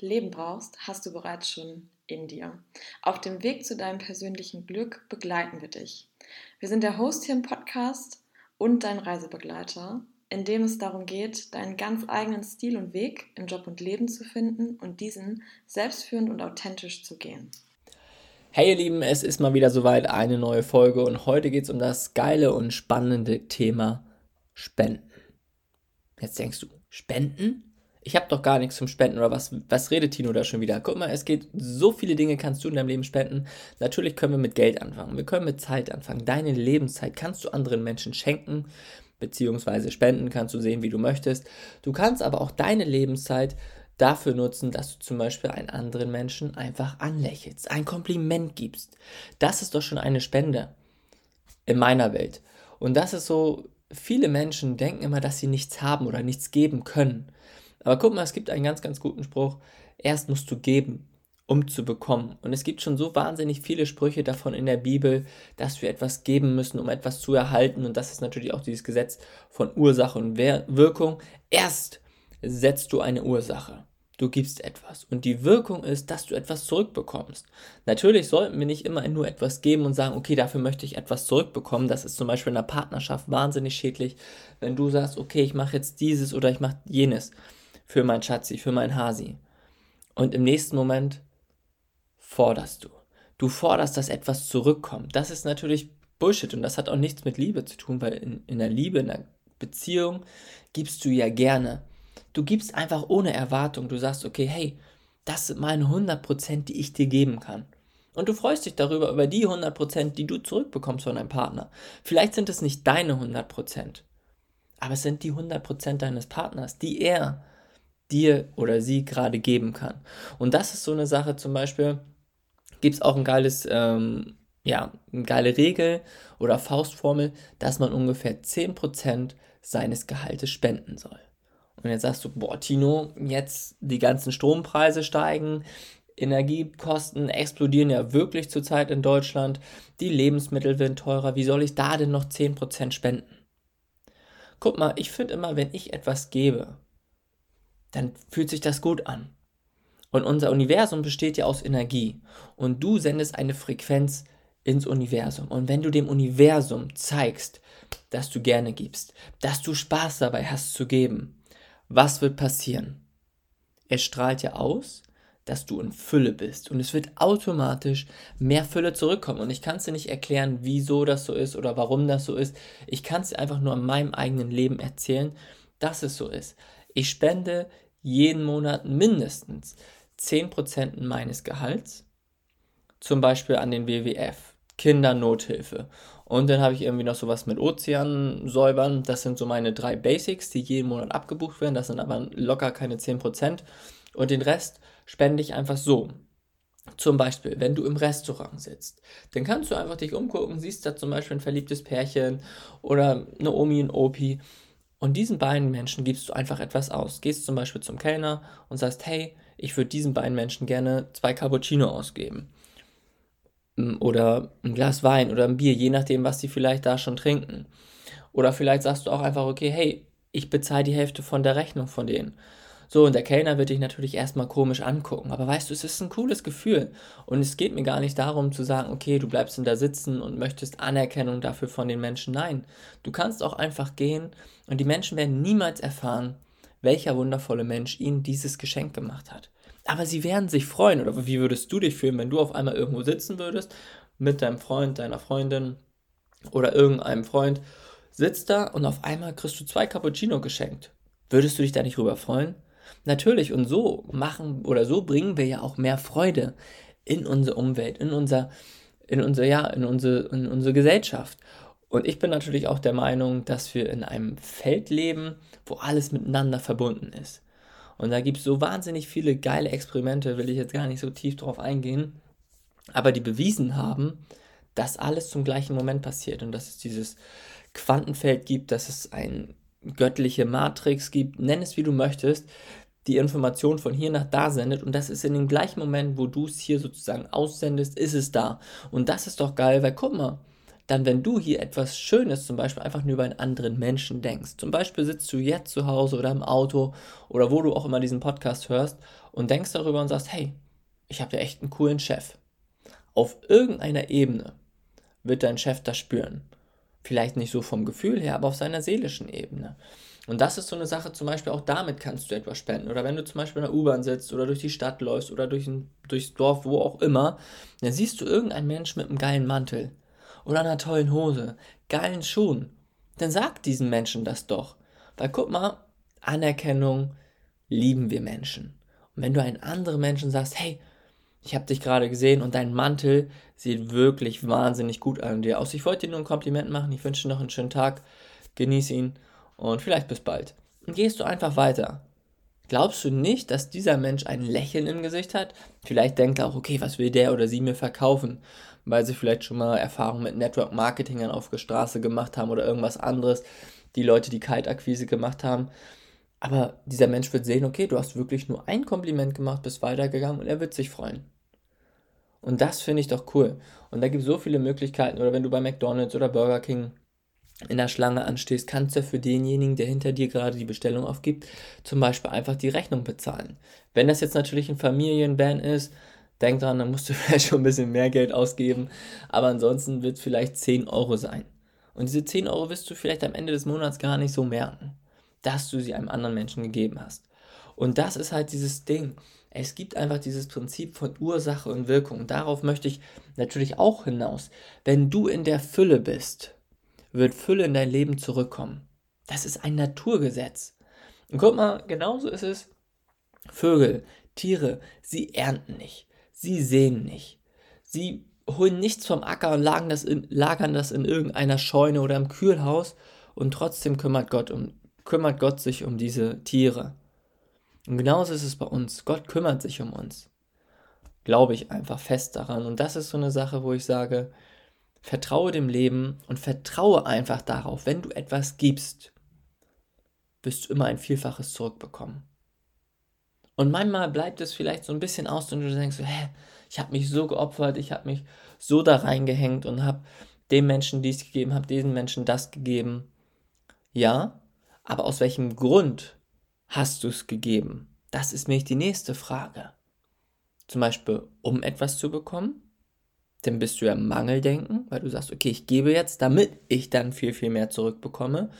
Leben brauchst, hast du bereits schon in dir. Auf dem Weg zu deinem persönlichen Glück begleiten wir dich. Wir sind der Host hier im Podcast und dein Reisebegleiter, in dem es darum geht, deinen ganz eigenen Stil und Weg im Job und Leben zu finden und diesen selbstführend und authentisch zu gehen. Hey ihr Lieben, es ist mal wieder soweit eine neue Folge und heute geht es um das geile und spannende Thema Spenden. Jetzt denkst du, Spenden? Ich habe doch gar nichts zum Spenden oder was, was redet Tino da schon wieder? Guck mal, es geht, so viele Dinge kannst du in deinem Leben spenden. Natürlich können wir mit Geld anfangen, wir können mit Zeit anfangen. Deine Lebenszeit kannst du anderen Menschen schenken, beziehungsweise spenden, kannst du sehen, wie du möchtest. Du kannst aber auch deine Lebenszeit dafür nutzen, dass du zum Beispiel einen anderen Menschen einfach anlächelst, ein Kompliment gibst. Das ist doch schon eine Spende in meiner Welt. Und das ist so, viele Menschen denken immer, dass sie nichts haben oder nichts geben können. Aber guck mal, es gibt einen ganz, ganz guten Spruch. Erst musst du geben, um zu bekommen. Und es gibt schon so wahnsinnig viele Sprüche davon in der Bibel, dass wir etwas geben müssen, um etwas zu erhalten. Und das ist natürlich auch dieses Gesetz von Ursache und Wirkung. Erst setzt du eine Ursache. Du gibst etwas. Und die Wirkung ist, dass du etwas zurückbekommst. Natürlich sollten wir nicht immer nur etwas geben und sagen, okay, dafür möchte ich etwas zurückbekommen. Das ist zum Beispiel in einer Partnerschaft wahnsinnig schädlich, wenn du sagst, okay, ich mache jetzt dieses oder ich mache jenes für mein Schatzi, für mein Hasi. Und im nächsten Moment forderst du. Du forderst, dass etwas zurückkommt. Das ist natürlich Bullshit und das hat auch nichts mit Liebe zu tun, weil in, in der Liebe, in der Beziehung gibst du ja gerne. Du gibst einfach ohne Erwartung. Du sagst, okay, hey, das sind meine 100%, die ich dir geben kann. Und du freust dich darüber, über die 100%, die du zurückbekommst von deinem Partner. Vielleicht sind es nicht deine 100%, aber es sind die 100% deines Partners, die er dir oder sie gerade geben kann. Und das ist so eine Sache zum Beispiel, gibt es auch ein geiles, ähm, ja, eine geile Regel oder Faustformel, dass man ungefähr 10% seines Gehaltes spenden soll. Und jetzt sagst du, boah, Tino, jetzt die ganzen Strompreise steigen, Energiekosten explodieren ja wirklich zurzeit in Deutschland, die Lebensmittel werden teurer, wie soll ich da denn noch 10% spenden? Guck mal, ich finde immer, wenn ich etwas gebe, dann fühlt sich das gut an. Und unser Universum besteht ja aus Energie. Und du sendest eine Frequenz ins Universum. Und wenn du dem Universum zeigst, dass du gerne gibst, dass du Spaß dabei hast zu geben, was wird passieren? Es strahlt ja aus, dass du in Fülle bist. Und es wird automatisch mehr Fülle zurückkommen. Und ich kann es dir nicht erklären, wieso das so ist oder warum das so ist. Ich kann es dir einfach nur an meinem eigenen Leben erzählen, dass es so ist. Ich spende jeden Monat mindestens 10% meines Gehalts, zum Beispiel an den WWF, Kindernothilfe. Und dann habe ich irgendwie noch sowas mit Ozeansäubern. Das sind so meine drei Basics, die jeden Monat abgebucht werden. Das sind aber locker keine 10%. Und den Rest spende ich einfach so. Zum Beispiel, wenn du im Restaurant sitzt, dann kannst du einfach dich umgucken, siehst da zum Beispiel ein verliebtes Pärchen oder eine Omi und Opi und diesen beiden Menschen gibst du einfach etwas aus. Gehst zum Beispiel zum Kellner und sagst, hey, ich würde diesen beiden Menschen gerne zwei Cappuccino ausgeben. Mm, oder ein Glas Wein oder ein Bier, je nachdem, was sie vielleicht da schon trinken. Oder vielleicht sagst du auch einfach, okay, hey, ich bezahle die Hälfte von der Rechnung von denen. So, und der Kellner wird dich natürlich erstmal komisch angucken. Aber weißt du, es ist ein cooles Gefühl. Und es geht mir gar nicht darum zu sagen, okay, du bleibst da sitzen und möchtest Anerkennung dafür von den Menschen. Nein, du kannst auch einfach gehen und die Menschen werden niemals erfahren, welcher wundervolle Mensch ihnen dieses Geschenk gemacht hat. Aber sie werden sich freuen. Oder wie würdest du dich fühlen, wenn du auf einmal irgendwo sitzen würdest mit deinem Freund, deiner Freundin oder irgendeinem Freund, sitzt da und auf einmal kriegst du zwei Cappuccino geschenkt. Würdest du dich da nicht drüber freuen? Natürlich, und so machen oder so bringen wir ja auch mehr Freude in unsere Umwelt, in unser, in unser, ja, in unsere, in unsere Gesellschaft. Und ich bin natürlich auch der Meinung, dass wir in einem Feld leben, wo alles miteinander verbunden ist. Und da gibt es so wahnsinnig viele geile Experimente, will ich jetzt gar nicht so tief drauf eingehen, aber die bewiesen haben, dass alles zum gleichen Moment passiert und dass es dieses Quantenfeld gibt, dass es eine göttliche Matrix gibt, nenn es wie du möchtest, die Information von hier nach da sendet und das ist in dem gleichen Moment, wo du es hier sozusagen aussendest, ist es da. Und das ist doch geil, weil guck mal, dann wenn du hier etwas Schönes zum Beispiel einfach nur über einen anderen Menschen denkst, zum Beispiel sitzt du jetzt zu Hause oder im Auto oder wo du auch immer diesen Podcast hörst und denkst darüber und sagst, hey, ich habe ja echt einen coolen Chef. Auf irgendeiner Ebene wird dein Chef das spüren. Vielleicht nicht so vom Gefühl her, aber auf seiner seelischen Ebene. Und das ist so eine Sache, zum Beispiel auch damit kannst du etwas spenden. Oder wenn du zum Beispiel in der U-Bahn sitzt oder durch die Stadt läufst oder durch ein, durchs Dorf, wo auch immer, dann siehst du irgendeinen Mensch mit einem geilen Mantel oder einer tollen Hose, geilen Schuhen. Dann sag diesen Menschen das doch. Weil guck mal, Anerkennung lieben wir Menschen. Und wenn du einen anderen Menschen sagst, hey, ich habe dich gerade gesehen und dein Mantel sieht wirklich wahnsinnig gut an dir aus. Ich wollte dir nur ein Kompliment machen. Ich wünsche dir noch einen schönen Tag. Genieß ihn und vielleicht bis bald. Und gehst du einfach weiter. Glaubst du nicht, dass dieser Mensch ein Lächeln im Gesicht hat? Vielleicht denkt er auch, okay, was will der oder sie mir verkaufen? Weil sie vielleicht schon mal Erfahrung mit Network Marketing auf der Straße gemacht haben oder irgendwas anderes. Die Leute, die Kaltakquise gemacht haben. Aber dieser Mensch wird sehen, okay, du hast wirklich nur ein Kompliment gemacht, bist weitergegangen und er wird sich freuen. Und das finde ich doch cool. Und da gibt es so viele Möglichkeiten. Oder wenn du bei McDonald's oder Burger King in der Schlange anstehst, kannst du für denjenigen, der hinter dir gerade die Bestellung aufgibt, zum Beispiel einfach die Rechnung bezahlen. Wenn das jetzt natürlich ein Familienvan ist, denk dran, dann musst du vielleicht schon ein bisschen mehr Geld ausgeben. Aber ansonsten wird es vielleicht 10 Euro sein. Und diese 10 Euro wirst du vielleicht am Ende des Monats gar nicht so merken, dass du sie einem anderen Menschen gegeben hast. Und das ist halt dieses Ding. Es gibt einfach dieses Prinzip von Ursache und Wirkung. Darauf möchte ich natürlich auch hinaus. Wenn du in der Fülle bist, wird Fülle in dein Leben zurückkommen. Das ist ein Naturgesetz. Und guck mal, genauso ist es. Vögel, Tiere, sie ernten nicht. Sie sehen nicht. Sie holen nichts vom Acker und lagern das in, lagern das in irgendeiner Scheune oder im Kühlhaus und trotzdem kümmert Gott, um, kümmert Gott sich um diese Tiere. Und genauso ist es bei uns. Gott kümmert sich um uns. Glaube ich einfach fest daran. Und das ist so eine Sache, wo ich sage, vertraue dem Leben und vertraue einfach darauf, wenn du etwas gibst, wirst du immer ein Vielfaches zurückbekommen. Und manchmal bleibt es vielleicht so ein bisschen aus und du denkst, hä, ich habe mich so geopfert, ich habe mich so da reingehängt und habe dem Menschen dies gegeben, habe diesen Menschen das gegeben. Ja, aber aus welchem Grund hast du es gegeben? Das ist nämlich die nächste Frage. Zum Beispiel, um etwas zu bekommen, dann bist du ja Mangeldenken, weil du sagst, okay, ich gebe jetzt, damit ich dann viel, viel mehr zurückbekomme.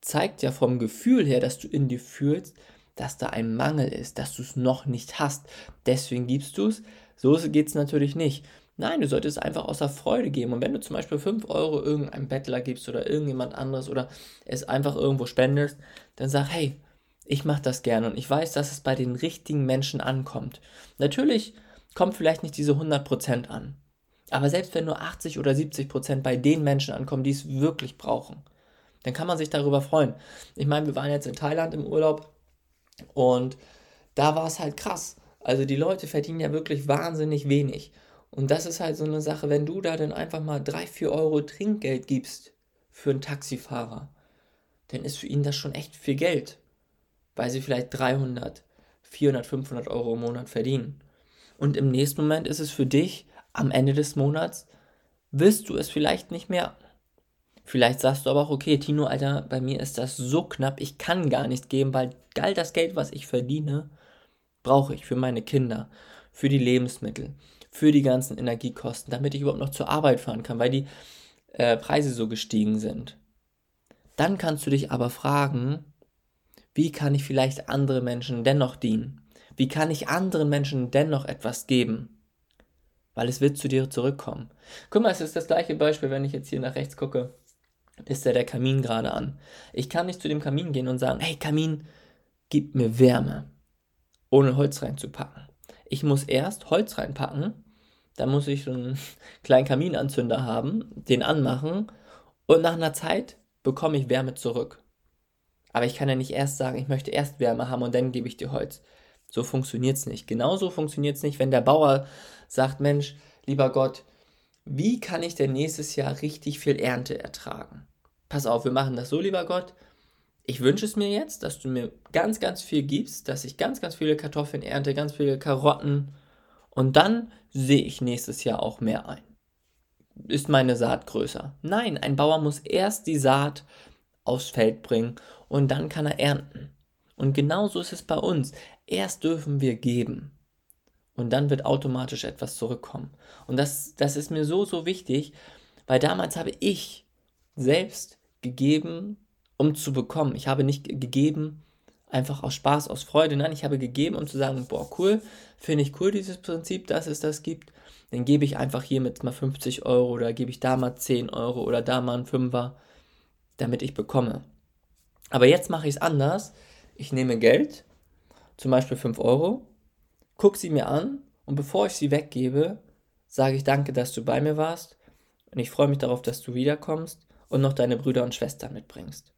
Zeigt ja vom Gefühl her, dass du in dir fühlst, dass da ein Mangel ist, dass du es noch nicht hast. Deswegen gibst du es. So geht es natürlich nicht. Nein, du solltest es einfach außer Freude geben. Und wenn du zum Beispiel 5 Euro irgendeinem Bettler gibst oder irgendjemand anderes oder es einfach irgendwo spendest, dann sag, hey, ich mache das gerne und ich weiß, dass es bei den richtigen Menschen ankommt. Natürlich kommt vielleicht nicht diese 100% an. Aber selbst wenn nur 80 oder 70% bei den Menschen ankommen, die es wirklich brauchen, dann kann man sich darüber freuen. Ich meine, wir waren jetzt in Thailand im Urlaub und da war es halt krass. Also die Leute verdienen ja wirklich wahnsinnig wenig. Und das ist halt so eine Sache, wenn du da dann einfach mal 3, 4 Euro Trinkgeld gibst für einen Taxifahrer, dann ist für ihn das schon echt viel Geld weil sie vielleicht 300, 400, 500 Euro im Monat verdienen. Und im nächsten Moment ist es für dich am Ende des Monats, wirst du es vielleicht nicht mehr. Vielleicht sagst du aber auch, okay, Tino, Alter, bei mir ist das so knapp, ich kann gar nichts geben, weil all das Geld, was ich verdiene, brauche ich für meine Kinder, für die Lebensmittel, für die ganzen Energiekosten, damit ich überhaupt noch zur Arbeit fahren kann, weil die äh, Preise so gestiegen sind. Dann kannst du dich aber fragen, wie kann ich vielleicht anderen Menschen dennoch dienen? Wie kann ich anderen Menschen dennoch etwas geben? Weil es wird zu dir zurückkommen. Guck mal, es ist das gleiche Beispiel, wenn ich jetzt hier nach rechts gucke. Ist da der Kamin gerade an. Ich kann nicht zu dem Kamin gehen und sagen, hey Kamin, gib mir Wärme, ohne Holz reinzupacken. Ich muss erst Holz reinpacken, dann muss ich so einen kleinen Kaminanzünder haben, den anmachen und nach einer Zeit bekomme ich Wärme zurück. Aber ich kann ja nicht erst sagen, ich möchte erst Wärme haben und dann gebe ich dir Holz. So funktioniert es nicht. Genauso funktioniert es nicht, wenn der Bauer sagt, Mensch, lieber Gott, wie kann ich denn nächstes Jahr richtig viel Ernte ertragen? Pass auf, wir machen das so, lieber Gott. Ich wünsche es mir jetzt, dass du mir ganz, ganz viel gibst, dass ich ganz, ganz viele Kartoffeln ernte, ganz viele Karotten und dann sehe ich nächstes Jahr auch mehr ein. Ist meine Saat größer? Nein, ein Bauer muss erst die Saat aufs Feld bringen und dann kann er ernten. Und genauso ist es bei uns. Erst dürfen wir geben. Und dann wird automatisch etwas zurückkommen. Und das, das ist mir so, so wichtig, weil damals habe ich selbst gegeben, um zu bekommen. Ich habe nicht gegeben, einfach aus Spaß, aus Freude. Nein, ich habe gegeben, um zu sagen, boah, cool, finde ich cool dieses Prinzip, dass es das gibt. Dann gebe ich einfach hier mit mal 50 Euro oder gebe ich da mal 10 Euro oder da mal einen Fünfer, damit ich bekomme. Aber jetzt mache ich es anders. Ich nehme Geld, zum Beispiel 5 Euro, gucke sie mir an und bevor ich sie weggebe, sage ich danke, dass du bei mir warst und ich freue mich darauf, dass du wiederkommst und noch deine Brüder und Schwestern mitbringst.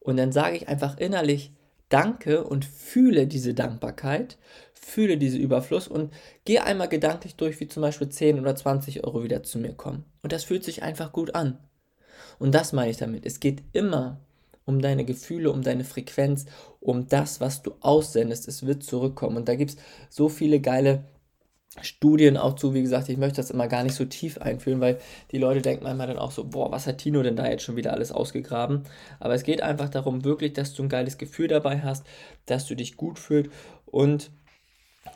Und dann sage ich einfach innerlich Danke und fühle diese Dankbarkeit, fühle diesen Überfluss und gehe einmal gedanklich durch, wie zum Beispiel 10 oder 20 Euro wieder zu mir kommen. Und das fühlt sich einfach gut an. Und das meine ich damit. Es geht immer um deine Gefühle, um deine Frequenz, um das, was du aussendest. Es wird zurückkommen. Und da gibt es so viele geile Studien auch zu. Wie gesagt, ich möchte das immer gar nicht so tief einführen, weil die Leute denken manchmal dann auch so, boah, was hat Tino denn da jetzt schon wieder alles ausgegraben? Aber es geht einfach darum, wirklich, dass du ein geiles Gefühl dabei hast, dass du dich gut fühlst und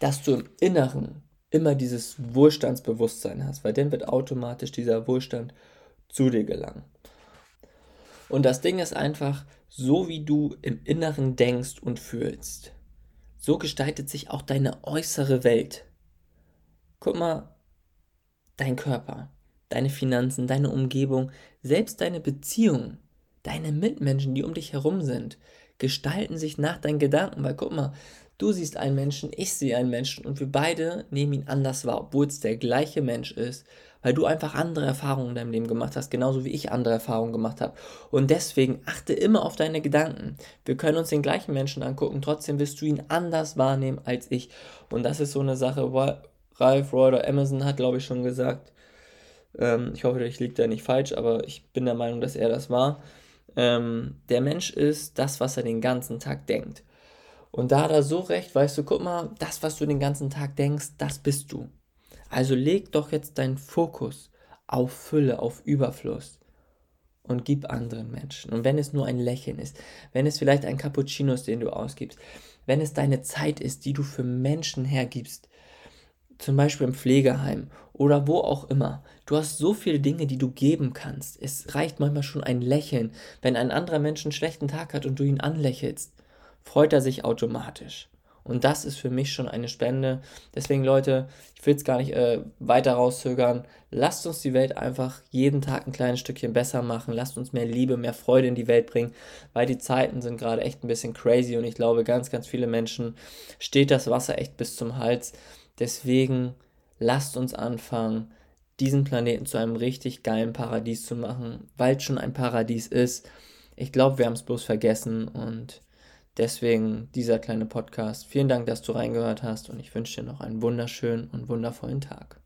dass du im Inneren immer dieses Wohlstandsbewusstsein hast, weil dann wird automatisch dieser Wohlstand zu dir gelangen. Und das Ding ist einfach, so wie du im Inneren denkst und fühlst, so gestaltet sich auch deine äußere Welt. Guck mal, dein Körper, deine Finanzen, deine Umgebung, selbst deine Beziehungen, deine Mitmenschen, die um dich herum sind, gestalten sich nach deinen Gedanken. Weil guck mal, du siehst einen Menschen, ich sehe einen Menschen und wir beide nehmen ihn anders wahr, obwohl es der gleiche Mensch ist, weil du einfach andere Erfahrungen in deinem Leben gemacht hast, genauso wie ich andere Erfahrungen gemacht habe. Und deswegen achte immer auf deine Gedanken. Wir können uns den gleichen Menschen angucken, trotzdem wirst du ihn anders wahrnehmen als ich. Und das ist so eine Sache, Ralph Reuter Amazon hat, glaube ich, schon gesagt. Ähm, ich hoffe, ich liege da nicht falsch, aber ich bin der Meinung, dass er das war. Ähm, der Mensch ist das, was er den ganzen Tag denkt. Und da hat er so recht, weißt du, guck mal, das, was du den ganzen Tag denkst, das bist du. Also leg doch jetzt deinen Fokus auf Fülle, auf Überfluss und gib anderen Menschen. Und wenn es nur ein Lächeln ist, wenn es vielleicht ein Cappuccino ist, den du ausgibst, wenn es deine Zeit ist, die du für Menschen hergibst, zum Beispiel im Pflegeheim oder wo auch immer. Du hast so viele Dinge, die du geben kannst. Es reicht manchmal schon ein Lächeln. Wenn ein anderer Mensch einen schlechten Tag hat und du ihn anlächelst, freut er sich automatisch. Und das ist für mich schon eine Spende. Deswegen, Leute, ich will es gar nicht äh, weiter rauszögern. Lasst uns die Welt einfach jeden Tag ein kleines Stückchen besser machen. Lasst uns mehr Liebe, mehr Freude in die Welt bringen, weil die Zeiten sind gerade echt ein bisschen crazy und ich glaube, ganz, ganz viele Menschen steht das Wasser echt bis zum Hals. Deswegen lasst uns anfangen, diesen Planeten zu einem richtig geilen Paradies zu machen, weil es schon ein Paradies ist. Ich glaube, wir haben es bloß vergessen und Deswegen dieser kleine Podcast. Vielen Dank, dass du reingehört hast und ich wünsche dir noch einen wunderschönen und wundervollen Tag.